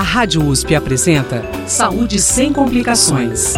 A Rádio USP apresenta Saúde sem complicações.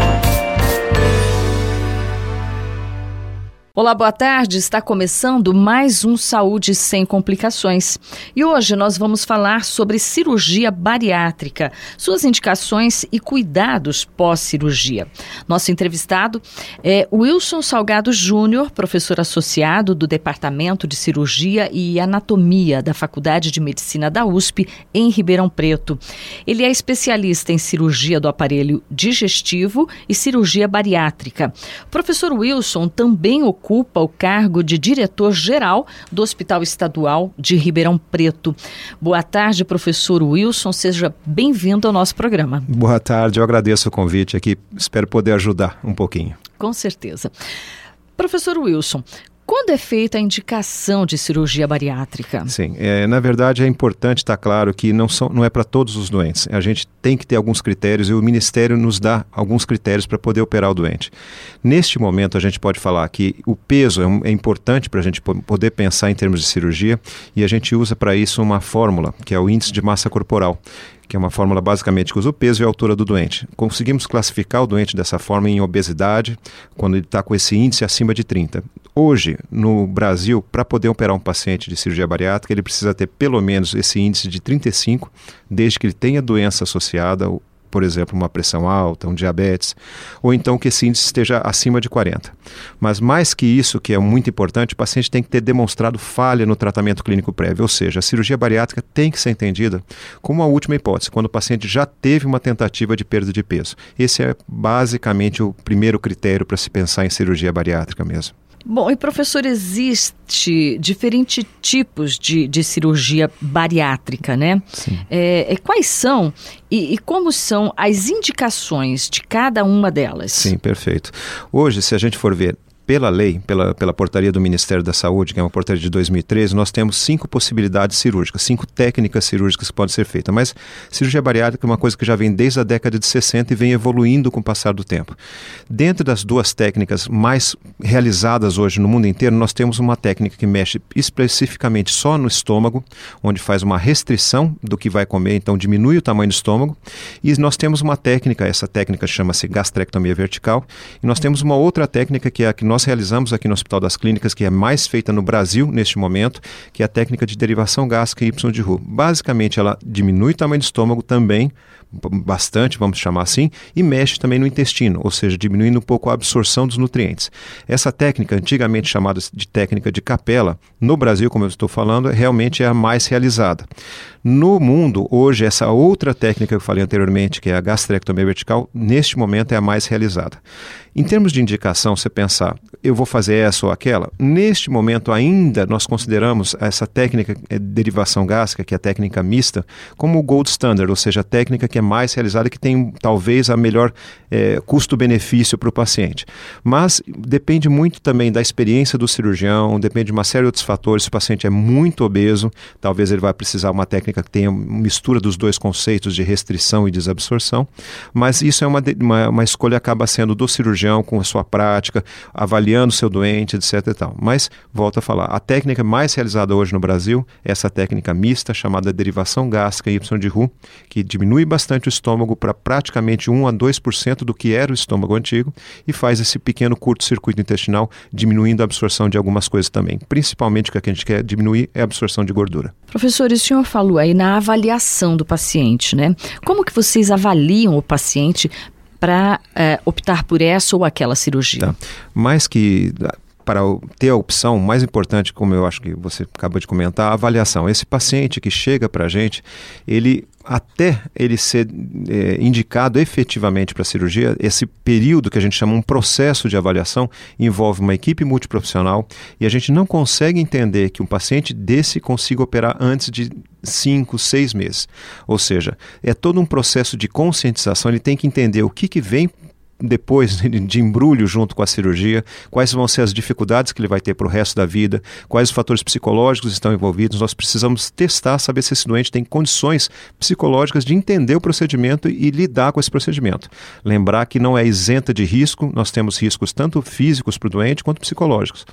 Olá, boa tarde. Está começando mais um Saúde Sem Complicações. E hoje nós vamos falar sobre cirurgia bariátrica, suas indicações e cuidados pós-cirurgia. Nosso entrevistado é Wilson Salgado Júnior, professor associado do Departamento de Cirurgia e Anatomia da Faculdade de Medicina da USP, em Ribeirão Preto. Ele é especialista em cirurgia do aparelho digestivo e cirurgia bariátrica. O professor Wilson também ocupa ocupa o cargo de diretor-geral do Hospital Estadual de Ribeirão Preto. Boa tarde, professor Wilson. Seja bem-vindo ao nosso programa. Boa tarde, eu agradeço o convite aqui. Espero poder ajudar um pouquinho. Com certeza. Professor Wilson, quando é feita a indicação de cirurgia bariátrica? Sim, é, na verdade é importante estar claro que não, são, não é para todos os doentes. A gente tem que ter alguns critérios e o Ministério nos dá alguns critérios para poder operar o doente. Neste momento, a gente pode falar que o peso é, é importante para a gente poder pensar em termos de cirurgia e a gente usa para isso uma fórmula, que é o índice de massa corporal que é uma fórmula basicamente que usa o peso e a altura do doente. Conseguimos classificar o doente dessa forma em obesidade, quando ele está com esse índice acima de 30. Hoje, no Brasil, para poder operar um paciente de cirurgia bariátrica, ele precisa ter pelo menos esse índice de 35, desde que ele tenha doença associada, por exemplo, uma pressão alta, um diabetes, ou então que esse índice esteja acima de 40. Mas mais que isso, que é muito importante, o paciente tem que ter demonstrado falha no tratamento clínico prévio, ou seja, a cirurgia bariátrica tem que ser entendida como a última hipótese, quando o paciente já teve uma tentativa de perda de peso. Esse é basicamente o primeiro critério para se pensar em cirurgia bariátrica mesmo. Bom, e professor, existe diferentes tipos de, de cirurgia bariátrica, né? Sim. É, é, quais são e, e, como são as indicações de cada uma delas? Sim, perfeito. Hoje, se a gente for ver pela lei, pela, pela portaria do Ministério da Saúde, que é uma portaria de 2013, nós temos cinco possibilidades cirúrgicas, cinco técnicas cirúrgicas que podem ser feitas. Mas cirurgia bariátrica é uma coisa que já vem desde a década de 60 e vem evoluindo com o passar do tempo. Dentro das duas técnicas mais realizadas hoje no mundo inteiro, nós temos uma técnica que mexe especificamente só no estômago, onde faz uma restrição do que vai comer, então diminui o tamanho do estômago. E nós temos uma técnica, essa técnica chama-se gastrectomia vertical, e nós temos uma outra técnica que é a que nós realizamos aqui no Hospital das Clínicas, que é mais feita no Brasil neste momento, que é a técnica de derivação gástrica Y de Roux. Basicamente, ela diminui o tamanho do estômago também, bastante, vamos chamar assim, e mexe também no intestino, ou seja, diminuindo um pouco a absorção dos nutrientes. Essa técnica, antigamente chamada de técnica de capela, no Brasil, como eu estou falando, realmente é a mais realizada. No mundo, hoje, essa outra técnica que eu falei anteriormente, que é a gastrectomia vertical, neste momento é a mais realizada. Em termos de indicação, você pensar, eu vou fazer essa ou aquela, neste momento ainda nós consideramos essa técnica de derivação gástrica, que é a técnica mista, como o gold standard, ou seja, a técnica que é mais realizada, que tem talvez a melhor é, custo-benefício para o paciente. Mas depende muito também da experiência do cirurgião, depende de uma série de outros fatores. Se o paciente é muito obeso, talvez ele vai precisar uma técnica que tenha mistura dos dois conceitos de restrição e desabsorção. Mas isso é uma, uma, uma escolha acaba sendo do cirurgião com a sua prática, avaliando o seu doente, etc. E tal. Mas, volto a falar, a técnica mais realizada hoje no Brasil é essa técnica mista chamada derivação gástrica Y de Roux, que diminui bastante o estômago para praticamente 1 a 2% do que era o estômago antigo e faz esse pequeno curto-circuito intestinal, diminuindo a absorção de algumas coisas também. Principalmente o que a gente quer diminuir é a absorção de gordura. Professor, o senhor falou aí na avaliação do paciente, né? Como que vocês avaliam o paciente para é, optar por essa ou aquela cirurgia? Tá. Mais que para ter a opção, mais importante, como eu acho que você acabou de comentar, a avaliação. Esse paciente que chega para a gente, ele até ele ser é, indicado efetivamente para a cirurgia, esse período que a gente chama um processo de avaliação envolve uma equipe multiprofissional e a gente não consegue entender que um paciente desse consiga operar antes de cinco, seis meses. Ou seja, é todo um processo de conscientização, ele tem que entender o que, que vem depois de embrulho junto com a cirurgia, quais vão ser as dificuldades que ele vai ter para o resto da vida, quais os fatores psicológicos estão envolvidos. Nós precisamos testar, saber se esse doente tem condições psicológicas de entender o procedimento e lidar com esse procedimento. Lembrar que não é isenta de risco, nós temos riscos tanto físicos para o doente quanto psicológicos.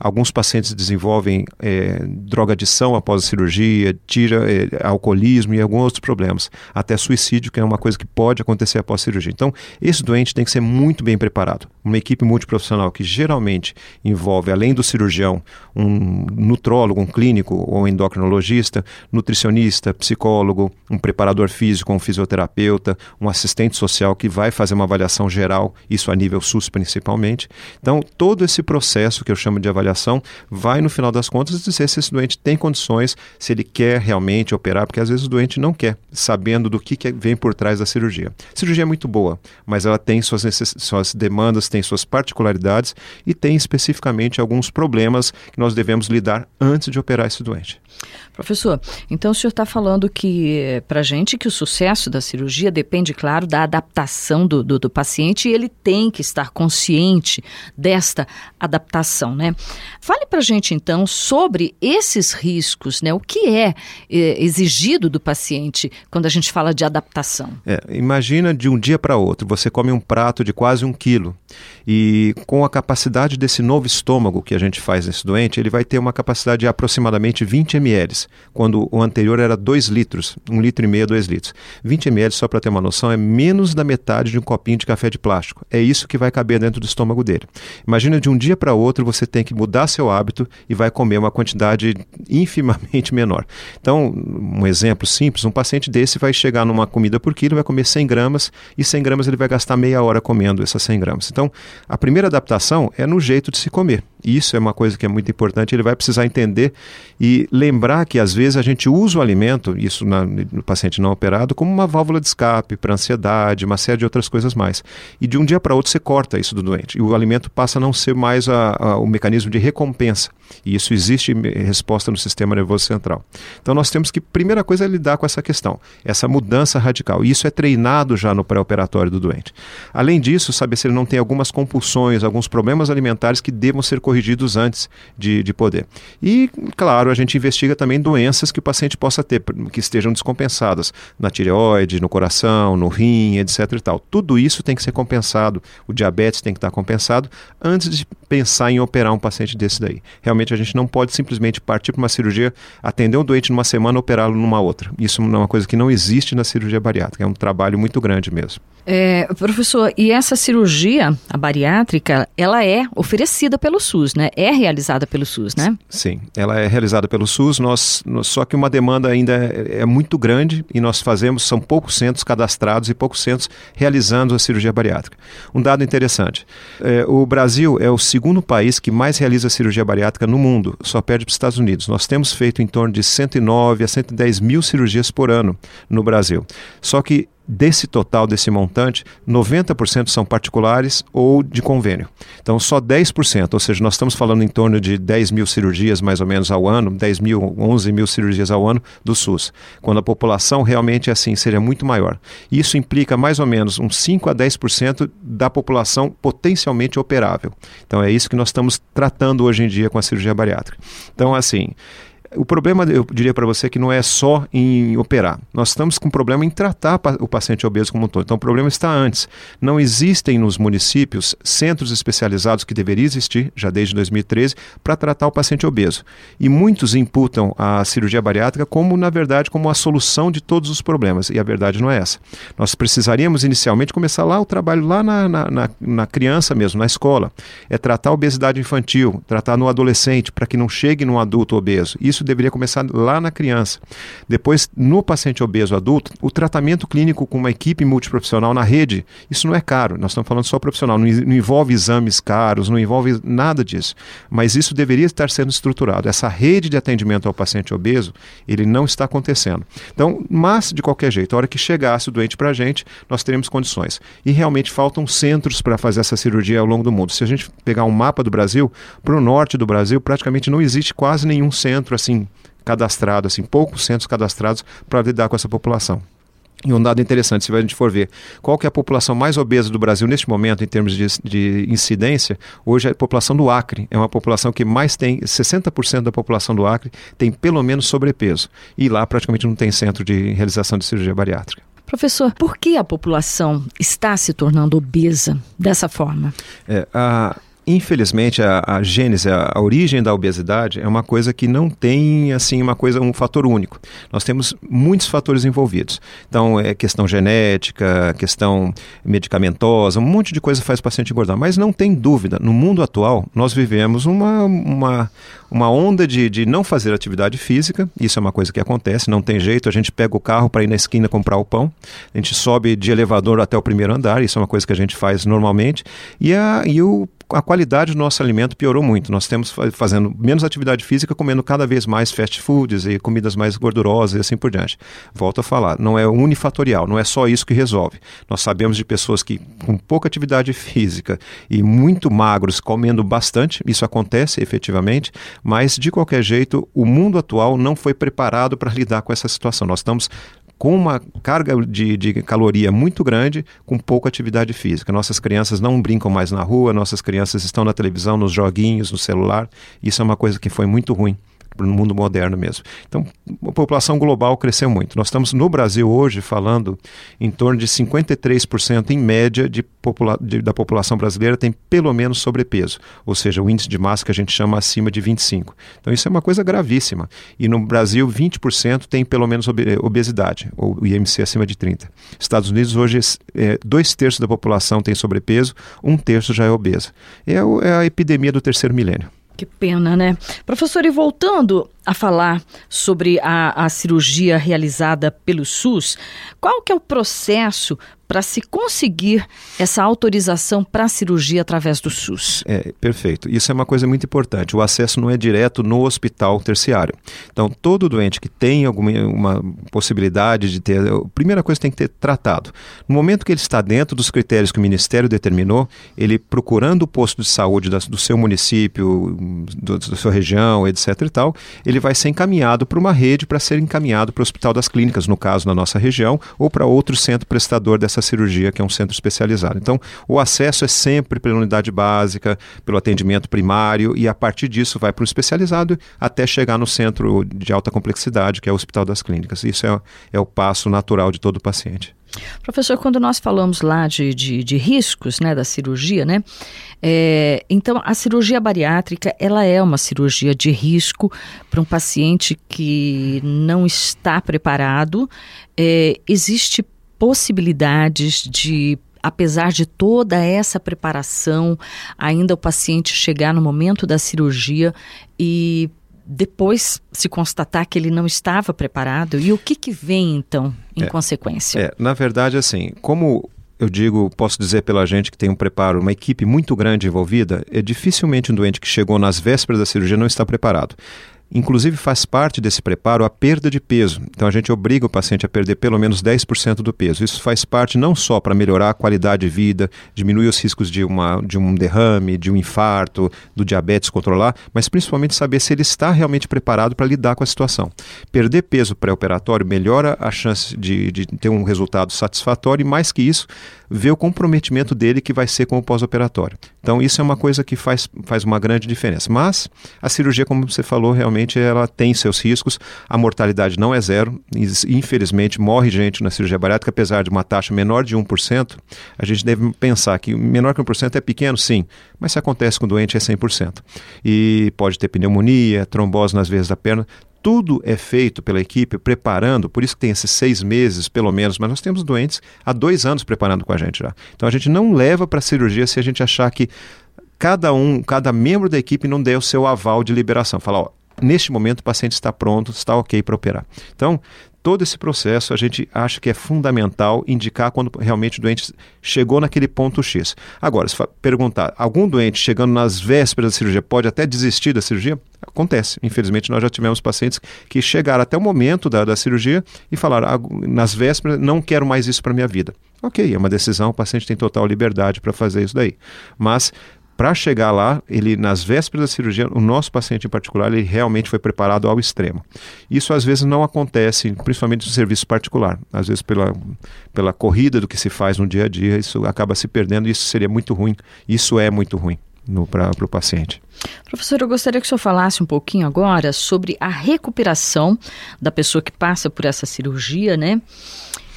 Alguns pacientes desenvolvem é, drogadição após a cirurgia, tira é, alcoolismo e alguns outros problemas, até suicídio, que é uma coisa que pode acontecer após a cirurgia. Então, esse doente tem que ser muito bem preparado. Uma equipe multiprofissional que geralmente envolve, além do cirurgião, um nutrólogo, um clínico ou endocrinologista, nutricionista, psicólogo, um preparador físico, um fisioterapeuta, um assistente social que vai fazer uma avaliação geral, isso a nível SUS principalmente. Então, todo esse processo que eu chamo de avaliação vai, no final das contas, dizer se esse doente tem condições, se ele quer realmente operar, porque às vezes o doente não quer, sabendo do que, que vem por trás da cirurgia. A cirurgia é muito boa, mas ela tem suas, suas demandas, tem suas particularidades e tem especificamente alguns problemas que nós devemos lidar antes de operar esse doente. Professor, então o senhor está falando que, eh, para gente, que o sucesso da cirurgia depende, claro, da adaptação do, do, do, paciente e ele tem que estar consciente desta adaptação, né? Fale para gente, então, sobre esses riscos, né? O que é, é exigido do paciente quando a gente fala de adaptação? É, imagina de um dia para outro, você come um prato de quase um quilo e com a capacidade desse novo estômago que a gente faz nesse doente, ele vai ter uma capacidade de aproximadamente 20 ml quando o anterior era 2 litros, 1 um litro e meio, 2 litros. 20 ml, só para ter uma noção, é menos da metade de um copinho de café de plástico. É isso que vai caber dentro do estômago dele. Imagina de um dia para outro você tem que mudar seu hábito e vai comer uma quantidade infimamente menor. Então, um exemplo simples, um paciente desse vai chegar numa comida por quilo, vai comer 100 gramas e 100 gramas ele vai gastar meia hora comendo essas 100 gramas. Então, a primeira adaptação é no jeito de se comer. Isso é uma coisa que é muito importante, ele vai precisar entender e lembrar que às vezes a gente usa o alimento, isso na, no paciente não operado, como uma válvula de escape para ansiedade, uma série de outras coisas mais. E de um dia para outro você corta isso do doente. E o alimento passa a não ser mais a, a, o mecanismo de recompensa. E isso existe resposta no sistema nervoso central. Então nós temos que, primeira coisa, é lidar com essa questão, essa mudança radical. E isso é treinado já no pré-operatório do doente. Além disso, saber se ele não tem algumas compulsões, alguns problemas alimentares que devam ser corrigidos antes de, de poder. E, claro, a gente investiga também doenças que o paciente possa ter, que estejam descompensadas na tireoide, no coração, no rim, etc. E tal. Tudo isso tem que ser compensado. O diabetes tem que estar compensado antes de pensar em operar um paciente desse daí. Realmente a gente não pode simplesmente partir para uma cirurgia, atender um doente numa semana e operá-lo numa outra. Isso é uma coisa que não existe na cirurgia bariátrica. É um trabalho muito grande mesmo. É, professor, e essa cirurgia, a bariátrica, ela é oferecida pelo SUS, né? É realizada pelo SUS, né? Sim, ela é realizada pelo SUS, nós, nós só que uma demanda ainda é, é, muito grande e nós fazemos, são poucos centros cadastrados e poucos centros realizando a cirurgia bariátrica. Um dado interessante, é, o Brasil é o segundo país que mais realiza cirurgia bariátrica no mundo, só perde para os Estados Unidos. Nós temos feito em torno de 109 a 110 mil cirurgias por ano no Brasil. Só que Desse total, desse montante, 90% são particulares ou de convênio. Então, só 10%, ou seja, nós estamos falando em torno de 10 mil cirurgias mais ou menos ao ano, 10 mil, 11 mil cirurgias ao ano do SUS. Quando a população realmente é assim, seria muito maior. Isso implica mais ou menos uns 5 a 10% da população potencialmente operável. Então, é isso que nós estamos tratando hoje em dia com a cirurgia bariátrica. Então, assim, o problema, eu diria para você, que não é só em operar. Nós estamos com um problema em tratar o paciente obeso como um todo. Então, o problema está antes. Não existem nos municípios centros especializados que deveria existir, já desde 2013, para tratar o paciente obeso. E muitos imputam a cirurgia bariátrica como, na verdade, como a solução de todos os problemas. E a verdade não é essa. Nós precisaríamos, inicialmente, começar lá o trabalho lá na, na, na, na criança mesmo, na escola. É tratar a obesidade infantil, tratar no adolescente, para que não chegue num adulto obeso. Isso isso deveria começar lá na criança. Depois, no paciente obeso adulto, o tratamento clínico com uma equipe multiprofissional na rede, isso não é caro, nós estamos falando só profissional, não, não envolve exames caros, não envolve nada disso. Mas isso deveria estar sendo estruturado. Essa rede de atendimento ao paciente obeso, ele não está acontecendo. Então, mas, de qualquer jeito, a hora que chegasse o doente para a gente, nós teremos condições. E realmente faltam centros para fazer essa cirurgia ao longo do mundo. Se a gente pegar um mapa do Brasil, para o norte do Brasil, praticamente não existe quase nenhum centro assim cadastrado, assim, poucos centros cadastrados para lidar com essa população. E um dado interessante, se a gente for ver qual que é a população mais obesa do Brasil neste momento, em termos de, de incidência, hoje é a população do Acre. É uma população que mais tem, 60% da população do Acre tem pelo menos sobrepeso. E lá praticamente não tem centro de realização de cirurgia bariátrica. Professor, por que a população está se tornando obesa dessa forma? É, a Infelizmente, a, a gênese, a, a, origem da obesidade é uma coisa que não tem assim uma coisa, um fator único. Nós temos muitos fatores envolvidos. Então, é questão genética, questão medicamentosa, um monte de coisa faz o paciente engordar. Mas não tem dúvida, no mundo atual, nós vivemos uma, uma, uma onda de, de não fazer atividade física. Isso é uma coisa que acontece, não tem jeito. A gente pega o carro para ir na esquina comprar o pão, a gente sobe de elevador até o primeiro andar, isso é uma coisa que a gente faz normalmente. E, a, e o a qualidade do nosso alimento piorou muito. Nós temos fazendo menos atividade física, comendo cada vez mais fast foods e comidas mais gordurosas e assim por diante. Volto a falar, não é unifatorial, não é só isso que resolve. Nós sabemos de pessoas que com pouca atividade física e muito magros comendo bastante, isso acontece efetivamente, mas de qualquer jeito, o mundo atual não foi preparado para lidar com essa situação. Nós estamos com uma carga de, de caloria muito grande, com pouca atividade física. Nossas crianças não brincam mais na rua, nossas crianças estão na televisão, nos joguinhos, no celular. Isso é uma coisa que foi muito ruim no mundo moderno mesmo. Então, a população global cresceu muito. Nós estamos no Brasil hoje falando em torno de 53% em média de popula de, da população brasileira tem pelo menos sobrepeso, ou seja, o índice de massa que a gente chama acima de 25. Então, isso é uma coisa gravíssima. E no Brasil, 20% tem pelo menos obesidade, ou IMC acima de 30. Estados Unidos hoje, é, dois terços da população tem sobrepeso, um terço já é obesa. É, é a epidemia do terceiro milênio. Que pena, né? Professor, e voltando a falar sobre a, a cirurgia realizada pelo SUS, qual que é o processo para se conseguir essa autorização para a cirurgia através do SUS? É, perfeito. Isso é uma coisa muito importante. O acesso não é direto no hospital terciário. Então, todo doente que tem alguma uma possibilidade de ter, a primeira coisa tem que ter tratado. No momento que ele está dentro dos critérios que o Ministério determinou, ele procurando o posto de saúde da, do seu município, do, da sua região, etc e tal, ele vai ser encaminhado para uma rede para ser encaminhado para o Hospital das Clínicas, no caso, na nossa região, ou para outro centro prestador dessa cirurgia, que é um centro especializado. Então, o acesso é sempre pela unidade básica, pelo atendimento primário, e a partir disso vai para o especializado até chegar no centro de alta complexidade, que é o Hospital das Clínicas. Isso é, é o passo natural de todo paciente. Professor, quando nós falamos lá de, de, de riscos né, da cirurgia, né? É, então, a cirurgia bariátrica, ela é uma cirurgia de risco para um paciente que não está preparado. É, existe possibilidades de apesar de toda essa preparação, ainda o paciente chegar no momento da cirurgia e depois se constatar que ele não estava preparado? E o que, que vem então em é, consequência? É, na verdade, assim, como eu digo, posso dizer pela gente que tem um preparo, uma equipe muito grande envolvida, é dificilmente um doente que chegou nas vésperas da cirurgia não está preparado. Inclusive, faz parte desse preparo a perda de peso. Então, a gente obriga o paciente a perder pelo menos 10% do peso. Isso faz parte não só para melhorar a qualidade de vida, diminuir os riscos de, uma, de um derrame, de um infarto, do diabetes controlar, mas principalmente saber se ele está realmente preparado para lidar com a situação. Perder peso pré-operatório melhora a chance de, de ter um resultado satisfatório e, mais que isso, ver o comprometimento dele que vai ser com o pós-operatório. Então, isso é uma coisa que faz, faz uma grande diferença. Mas a cirurgia, como você falou, realmente ela tem seus riscos. A mortalidade não é zero. Infelizmente, morre gente na cirurgia bariátrica, apesar de uma taxa menor de 1%. A gente deve pensar que menor que 1% é pequeno, sim, mas se acontece com o doente é 100%. E pode ter pneumonia, trombose nas veias da perna tudo é feito pela equipe preparando, por isso que tem esses seis meses, pelo menos, mas nós temos doentes há dois anos preparando com a gente já. Então a gente não leva para a cirurgia se a gente achar que cada um, cada membro da equipe não der o seu aval de liberação. Falar, ó, neste momento o paciente está pronto, está ok para operar. Então, todo esse processo a gente acha que é fundamental indicar quando realmente o doente chegou naquele ponto X. Agora, se perguntar, algum doente chegando nas vésperas da cirurgia pode até desistir da cirurgia? Acontece. Infelizmente, nós já tivemos pacientes que chegaram até o momento da, da cirurgia e falaram, nas vésperas, não quero mais isso para minha vida. Ok, é uma decisão, o paciente tem total liberdade para fazer isso daí. Mas para chegar lá, ele nas vésperas da cirurgia, o nosso paciente em particular, ele realmente foi preparado ao extremo. Isso às vezes não acontece, principalmente no serviço particular. Às vezes pela, pela corrida do que se faz no dia a dia, isso acaba se perdendo e isso seria muito ruim. Isso é muito ruim para o paciente. Professor, eu gostaria que o senhor falasse um pouquinho agora sobre a recuperação da pessoa que passa por essa cirurgia, né?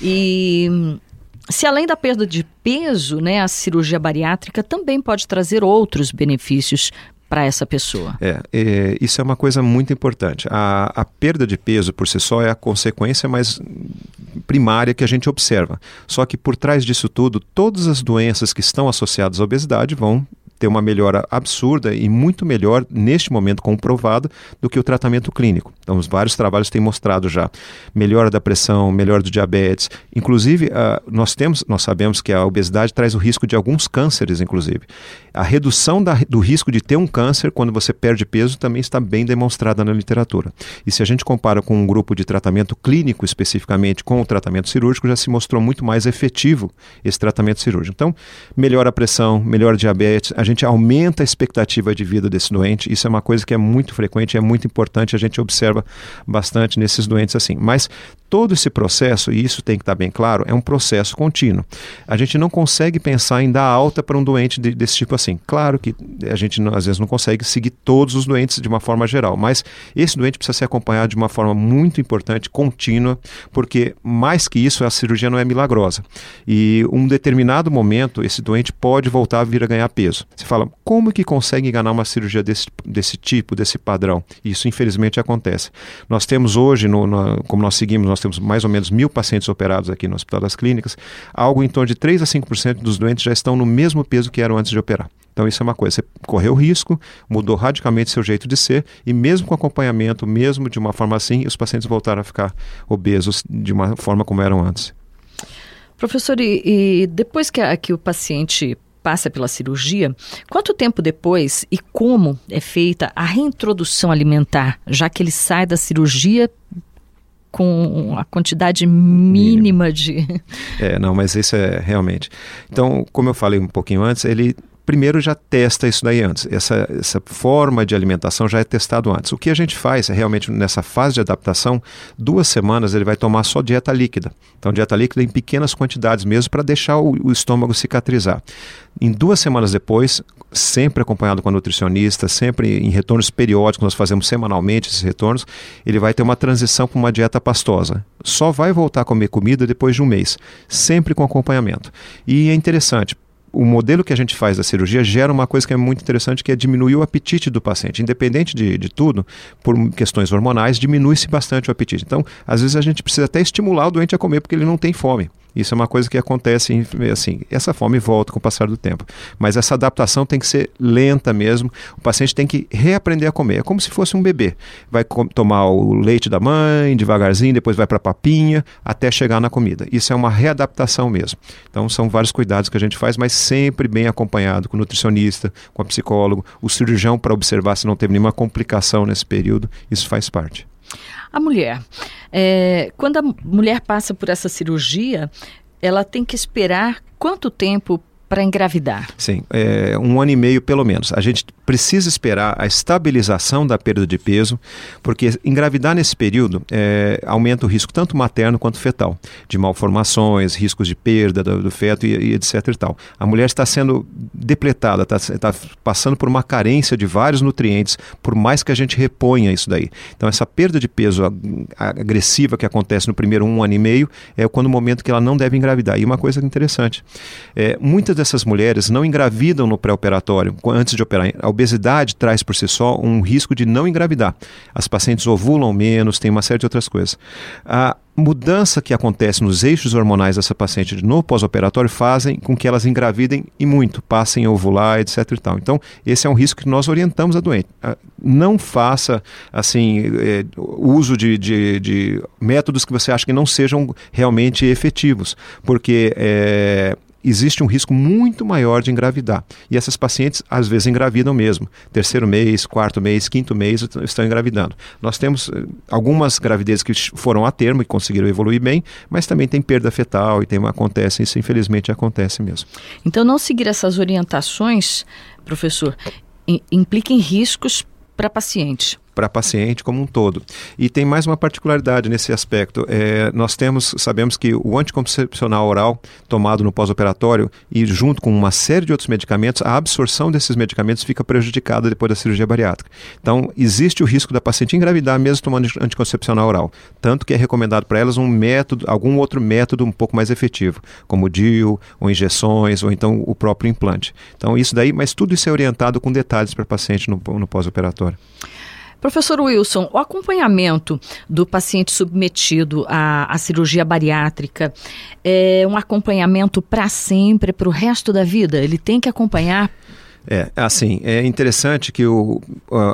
E se além da perda de peso, né, a cirurgia bariátrica também pode trazer outros benefícios para essa pessoa. É, é, isso é uma coisa muito importante. A, a, perda de peso por si só é a consequência mais primária que a gente observa. Só que por trás disso tudo, todas as doenças que estão associadas à obesidade vão ter uma melhora absurda e muito melhor, neste momento comprovada, do que o tratamento clínico. Então, os vários trabalhos têm mostrado já melhora da pressão, melhora do diabetes. Inclusive, uh, nós temos, nós sabemos que a obesidade traz o risco de alguns cânceres, inclusive. A redução da, do risco de ter um câncer quando você perde peso também está bem demonstrada na literatura. E se a gente compara com um grupo de tratamento clínico especificamente com o tratamento cirúrgico, já se mostrou muito mais efetivo esse tratamento cirúrgico. Então, melhora a pressão, melhora o diabetes, a gente aumenta a expectativa de vida desse doente. Isso é uma coisa que é muito frequente, é muito importante, a gente observa bastante nesses doentes assim. Mas todo esse processo, e isso tem que estar bem claro, é um processo contínuo. A gente não consegue pensar em dar alta para um doente de, desse tipo assim. Claro que a gente não, às vezes não consegue seguir todos os doentes de uma forma geral, mas esse doente precisa ser acompanhado de uma forma muito importante, contínua, porque mais que isso, a cirurgia não é milagrosa. E um determinado momento, esse doente pode voltar a vir a ganhar peso. Você fala, como que consegue enganar uma cirurgia desse, desse tipo, desse padrão? Isso infelizmente acontece. Nós temos hoje, no, no, como nós seguimos, nós temos mais ou menos mil pacientes operados aqui no Hospital das Clínicas, algo em torno de 3 a 5% dos doentes já estão no mesmo peso que eram antes de operar. Então isso é uma coisa, você correu risco, mudou radicalmente seu jeito de ser e mesmo com acompanhamento, mesmo de uma forma assim, os pacientes voltaram a ficar obesos de uma forma como eram antes. Professor, e, e depois que, a, que o paciente passa pela cirurgia, quanto tempo depois e como é feita a reintrodução alimentar, já que ele sai da cirurgia com a quantidade mínima de. É, não, mas isso é realmente. Então, como eu falei um pouquinho antes, ele primeiro já testa isso daí antes. Essa, essa forma de alimentação já é testado antes. O que a gente faz é realmente nessa fase de adaptação, duas semanas ele vai tomar só dieta líquida. Então, dieta líquida em pequenas quantidades mesmo para deixar o, o estômago cicatrizar. Em duas semanas depois, sempre acompanhado com a nutricionista, sempre em retornos periódicos, nós fazemos semanalmente esses retornos, ele vai ter uma transição para uma dieta pastosa. Só vai voltar a comer comida depois de um mês, sempre com acompanhamento. E é interessante, o modelo que a gente faz da cirurgia gera uma coisa que é muito interessante, que é diminuir o apetite do paciente. Independente de, de tudo, por questões hormonais, diminui-se bastante o apetite. Então, às vezes a gente precisa até estimular o doente a comer porque ele não tem fome. Isso é uma coisa que acontece assim, essa fome volta com o passar do tempo. Mas essa adaptação tem que ser lenta mesmo. O paciente tem que reaprender a comer. É como se fosse um bebê. Vai tomar o leite da mãe, devagarzinho, depois vai para a papinha, até chegar na comida. Isso é uma readaptação mesmo. Então são vários cuidados que a gente faz, mas sempre bem acompanhado com o nutricionista, com o psicólogo, o cirurgião para observar se não teve nenhuma complicação nesse período. Isso faz parte. A mulher, é, quando a mulher passa por essa cirurgia, ela tem que esperar quanto tempo para engravidar? Sim, é, um ano e meio pelo menos. A gente precisa esperar a estabilização da perda de peso, porque engravidar nesse período é, aumenta o risco tanto materno quanto fetal, de malformações, riscos de perda do, do feto e, e, etc. E tal. A mulher está sendo depletada, está, está passando por uma carência de vários nutrientes, por mais que a gente reponha isso daí. Então, essa perda de peso agressiva que acontece no primeiro um ano e meio é quando o momento que ela não deve engravidar. E uma coisa interessante, é, muitas dessas mulheres não engravidam no pré-operatório, antes de operar. A obesidade traz por si só um risco de não engravidar. As pacientes ovulam menos, tem uma série de outras coisas. A mudança que acontece nos eixos hormonais dessa paciente no pós-operatório fazem com que elas engravidem e muito, passem a ovular, etc. E tal. Então, esse é um risco que nós orientamos a doente. Não faça assim é, uso de, de, de, métodos que você acha que não sejam realmente efetivos, porque é, existe um risco muito maior de engravidar. E essas pacientes, às vezes, engravidam mesmo. Terceiro mês, quarto mês, quinto mês, estão engravidando. Nós temos eh, algumas gravidezes que foram a termo e conseguiram evoluir bem, mas também tem perda fetal e tem uma acontece, isso infelizmente acontece mesmo. Então, não seguir essas orientações, professor, implica em riscos para paciente para paciente como um todo. E tem mais uma particularidade nesse aspecto. É, nós temos, sabemos que o anticoncepcional oral tomado no pós-operatório e junto com uma série de outros medicamentos, a absorção desses medicamentos fica prejudicada depois da cirurgia bariátrica. Então, existe o risco da paciente engravidar mesmo tomando anticoncepcional oral. Tanto que é recomendado para elas um método, algum outro método um pouco mais efetivo, como DIU, ou injeções, ou então o próprio implante. Então, isso daí, mas tudo isso é orientado com detalhes para paciente no, no pós-operatório. Professor Wilson, o acompanhamento do paciente submetido à, à cirurgia bariátrica é um acompanhamento para sempre, para o resto da vida? Ele tem que acompanhar é, assim, é interessante que o,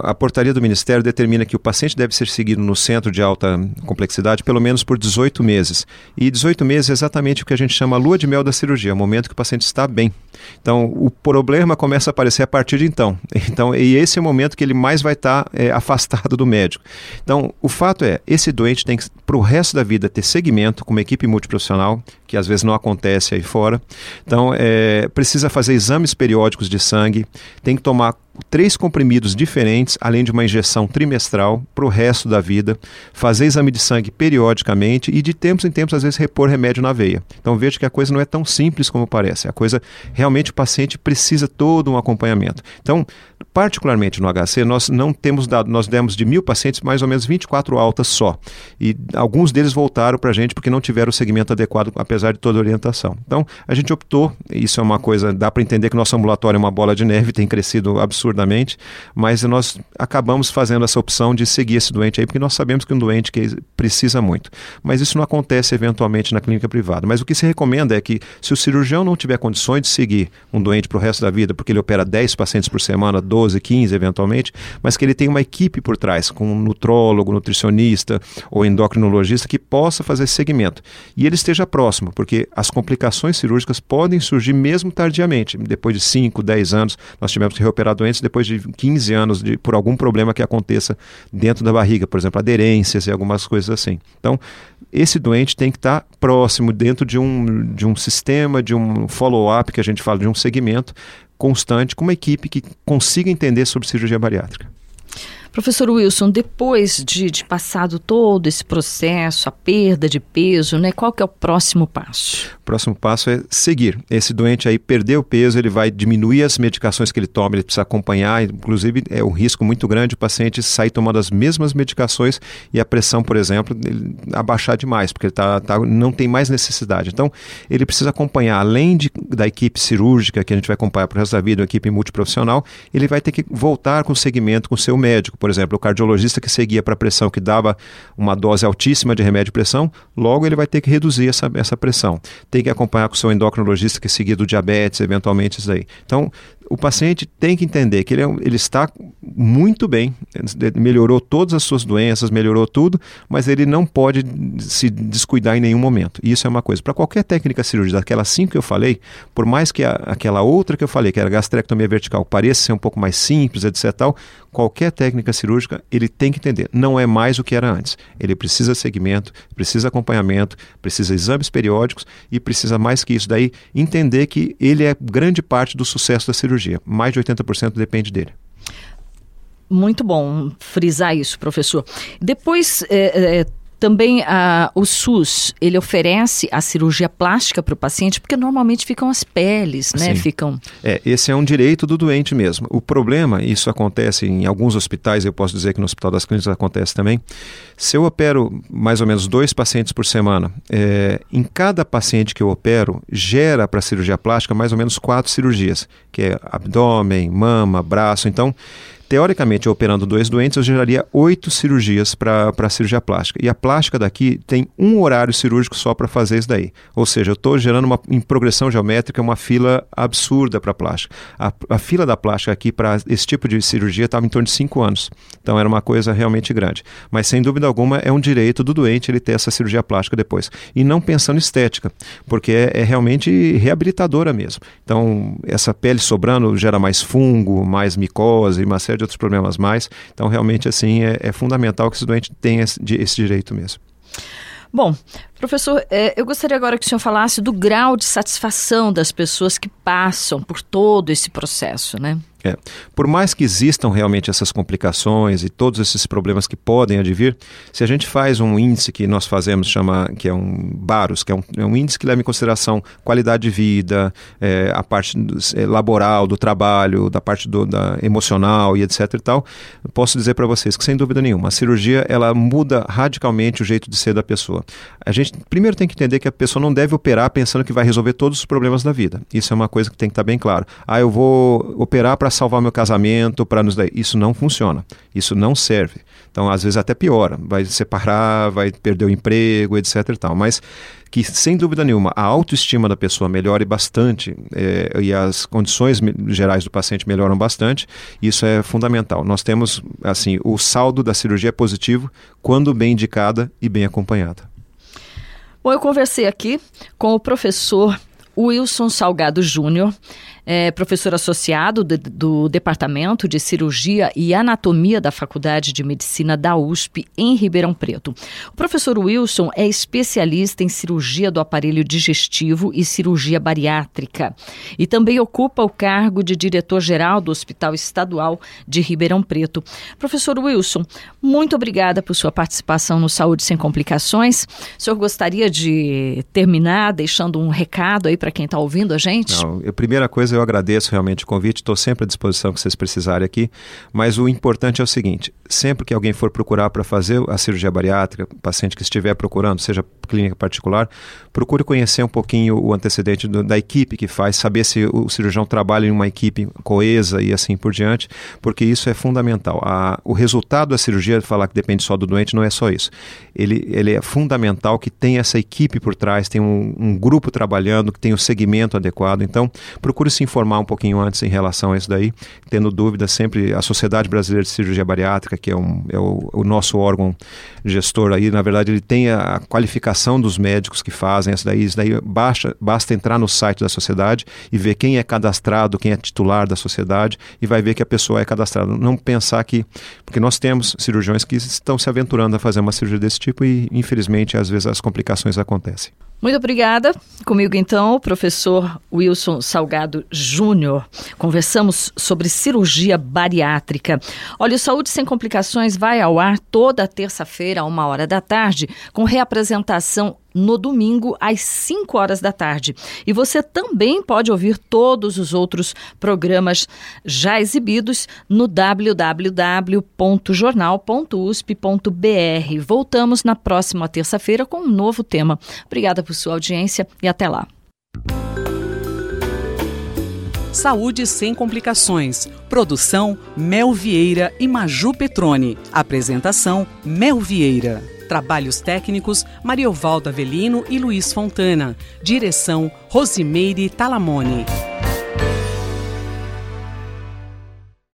a portaria do Ministério determina que o paciente deve ser seguido no centro de alta complexidade pelo menos por 18 meses. E 18 meses é exatamente o que a gente chama lua de mel da cirurgia, o momento que o paciente está bem. Então, o problema começa a aparecer a partir de então. Então, e esse é o momento que ele mais vai estar é, afastado do médico. Então, o fato é, esse doente tem que, para o resto da vida, ter segmento com uma equipe multiprofissional, que às vezes não acontece aí fora. Então, é, precisa fazer exames periódicos de sangue, tem que tomar três comprimidos diferentes, além de uma injeção trimestral para o resto da vida, fazer exame de sangue periodicamente e de tempos em tempos, às vezes, repor remédio na veia. Então veja que a coisa não é tão simples como parece. A coisa, realmente, o paciente precisa todo um acompanhamento. Então, particularmente no HC, nós não temos dado, nós demos de mil pacientes mais ou menos 24 altas só. E alguns deles voltaram para a gente porque não tiveram o segmento adequado, apesar de toda a orientação. Então, a gente optou, isso é uma coisa, dá para entender que nosso ambulatório é uma bola de neve, tem crescido absurdamente absurdamente, mas nós acabamos fazendo essa opção de seguir esse doente aí, porque nós sabemos que é um doente que precisa muito. Mas isso não acontece eventualmente na clínica privada. Mas o que se recomenda é que, se o cirurgião não tiver condições de seguir um doente para o resto da vida, porque ele opera 10 pacientes por semana, 12, 15 eventualmente, mas que ele tenha uma equipe por trás, com um nutrólogo, nutricionista ou endocrinologista que possa fazer esse segmento. E ele esteja próximo, porque as complicações cirúrgicas podem surgir mesmo tardiamente. Depois de 5, 10 anos, nós tivemos que reoperar doentes depois de 15 anos de, por algum problema que aconteça dentro da barriga, por exemplo, aderências e algumas coisas assim. Então, esse doente tem que estar próximo dentro de um, de um sistema, de um follow-up, que a gente fala, de um segmento constante, com uma equipe que consiga entender sobre cirurgia bariátrica. Professor Wilson, depois de, de, passado todo esse processo, a perda de peso, né, qual que é o próximo passo? O próximo passo é seguir. Esse doente aí perdeu peso, ele vai diminuir as medicações que ele toma, ele precisa acompanhar, inclusive é um risco muito grande o paciente sair tomando as mesmas medicações e a pressão, por exemplo, abaixar demais, porque ele tá, tá, não tem mais necessidade. Então, ele precisa acompanhar, além de, da equipe cirúrgica, que a gente vai acompanhar para o resto da vida, uma equipe multiprofissional, ele vai ter que voltar com o segmento com o seu médico, por exemplo, o cardiologista que seguia para pressão, que dava uma dose altíssima de remédio de pressão, logo ele vai ter que reduzir essa, essa pressão. Tem que acompanhar com o seu endocrinologista que seguia do diabetes, eventualmente isso daí. Então, o paciente tem que entender que ele, é, ele está muito bem, melhorou todas as suas doenças, melhorou tudo, mas ele não pode se descuidar em nenhum momento. Isso é uma coisa. Para qualquer técnica cirúrgica, daquelas cinco que eu falei, por mais que a, aquela outra que eu falei, que era a gastrectomia vertical, pareça ser um pouco mais simples, etc. Tal, qualquer técnica cirúrgica, ele tem que entender. Não é mais o que era antes. Ele precisa segmento, precisa acompanhamento, precisa exames periódicos e precisa mais que isso daí entender que ele é grande parte do sucesso da cirurgia. Mais de 80% depende dele. Muito bom frisar isso, professor. Depois, é, é também a, o SUS, ele oferece a cirurgia plástica para o paciente, porque normalmente ficam as peles, né? Sim. Ficam... É, esse é um direito do doente mesmo. O problema, isso acontece em alguns hospitais, eu posso dizer que no Hospital das Clínicas acontece também. Se eu opero mais ou menos dois pacientes por semana, é, em cada paciente que eu opero, gera para a cirurgia plástica mais ou menos quatro cirurgias, que é abdômen, mama, braço. Então, teoricamente, operando dois doentes, eu geraria oito cirurgias para a cirurgia plástica. E a plástica daqui tem um horário cirúrgico só para fazer isso daí. Ou seja, eu estou gerando uma, em progressão geométrica uma fila absurda para a plástica. A fila da plástica aqui para esse tipo de cirurgia estava em torno de cinco anos. Então era uma coisa realmente grande. Mas sem dúvida alguma é um direito do doente ele ter essa cirurgia plástica depois. E não pensando em estética, porque é, é realmente reabilitadora mesmo. Então essa pele sobrando gera mais fungo, mais micose uma série de outros problemas mais. Então realmente assim é, é fundamental que esse doente tenha esse, esse direito mesmo. Bom, professor, é, eu gostaria agora que o senhor falasse do grau de satisfação das pessoas que passam por todo esse processo, né? É. Por mais que existam realmente essas complicações e todos esses problemas que podem advir, se a gente faz um índice que nós fazemos, chama, que é um BAROS, que é um, é um índice que leva em consideração qualidade de vida, é, a parte é, laboral, do trabalho, da parte do, da emocional e etc e tal, posso dizer para vocês que sem dúvida nenhuma, a cirurgia ela muda radicalmente o jeito de ser da pessoa. A gente primeiro tem que entender que a pessoa não deve operar pensando que vai resolver todos os problemas da vida. Isso é uma coisa que tem que estar bem claro. Ah, eu vou operar para salvar meu casamento, para nos. Isso não funciona. Isso não serve. Então, às vezes até piora. Vai separar, vai perder o emprego, etc. E tal. Mas que, sem dúvida nenhuma, a autoestima da pessoa melhore bastante é, e as condições gerais do paciente melhoram bastante, isso é fundamental. Nós temos, assim, o saldo da cirurgia é positivo quando bem indicada e bem acompanhada. Bom, eu conversei aqui com o professor Wilson Salgado Júnior é professor associado de, do Departamento de Cirurgia e Anatomia da Faculdade de Medicina da USP, em Ribeirão Preto. O professor Wilson é especialista em cirurgia do aparelho digestivo e cirurgia bariátrica e também ocupa o cargo de diretor-geral do Hospital Estadual de Ribeirão Preto. Professor Wilson, muito obrigada por sua participação no Saúde Sem Complicações. O senhor gostaria de terminar deixando um recado aí para quem está ouvindo a gente? Não, a primeira coisa eu agradeço realmente o convite, estou sempre à disposição que vocês precisarem aqui, mas o importante é o seguinte, sempre que alguém for procurar para fazer a cirurgia bariátrica, paciente que estiver procurando, seja clínica particular, procure conhecer um pouquinho o antecedente do, da equipe que faz, saber se o cirurgião trabalha em uma equipe coesa e assim por diante, porque isso é fundamental. A, o resultado da cirurgia, falar que depende só do doente, não é só isso. Ele, ele é fundamental que tenha essa equipe por trás, tem um, um grupo trabalhando, que tenha o segmento adequado. Então, procure se informar um pouquinho antes em relação a isso daí, tendo dúvidas sempre a Sociedade Brasileira de Cirurgia Bariátrica, que é, um, é o, o nosso órgão gestor aí, na verdade ele tem a qualificação dos médicos que fazem isso daí, isso daí basta, basta entrar no site da sociedade e ver quem é cadastrado, quem é titular da sociedade e vai ver que a pessoa é cadastrada. Não pensar que, porque nós temos cirurgiões que estão se aventurando a fazer uma cirurgia desse tipo e infelizmente às vezes as complicações acontecem. Muito obrigada. Comigo então o professor Wilson Salgado Júnior. Conversamos sobre cirurgia bariátrica. Olha, Saúde Sem Complicações vai ao ar toda terça-feira, a uma hora da tarde, com reapresentação no domingo às 5 horas da tarde. E você também pode ouvir todos os outros programas já exibidos no www.jornal.usp.br. Voltamos na próxima terça-feira com um novo tema. Obrigada por sua audiência e até lá. Saúde sem complicações. Produção Mel Vieira e Maju Petrone. Apresentação Mel Vieira. Trabalhos técnicos Mariovaldo Avelino e Luiz Fontana. Direção Rosimeire Talamone.